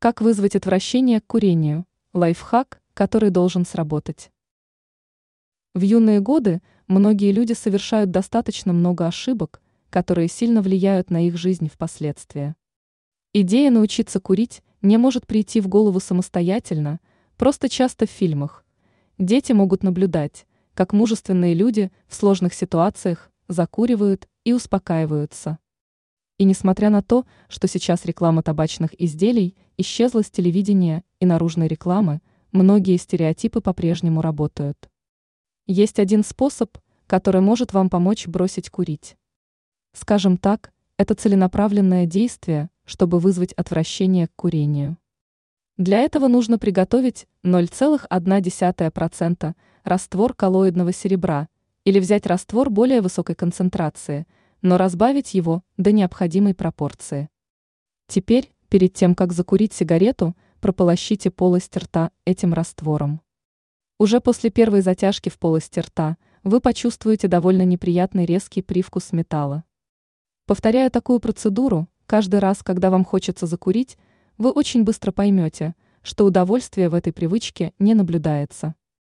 Как вызвать отвращение к курению? Лайфхак, который должен сработать. В юные годы многие люди совершают достаточно много ошибок, которые сильно влияют на их жизнь впоследствии. Идея научиться курить не может прийти в голову самостоятельно, просто часто в фильмах. Дети могут наблюдать, как мужественные люди в сложных ситуациях закуривают и успокаиваются. И несмотря на то, что сейчас реклама табачных изделий исчезла с телевидения и наружной рекламы, многие стереотипы по-прежнему работают. Есть один способ, который может вам помочь бросить курить. Скажем так, это целенаправленное действие, чтобы вызвать отвращение к курению. Для этого нужно приготовить 0,1% раствор коллоидного серебра или взять раствор более высокой концентрации – но разбавить его до необходимой пропорции. Теперь, перед тем, как закурить сигарету, прополощите полость рта этим раствором. Уже после первой затяжки в полости рта вы почувствуете довольно неприятный резкий привкус металла. Повторяя такую процедуру, каждый раз, когда вам хочется закурить, вы очень быстро поймете, что удовольствия в этой привычке не наблюдается.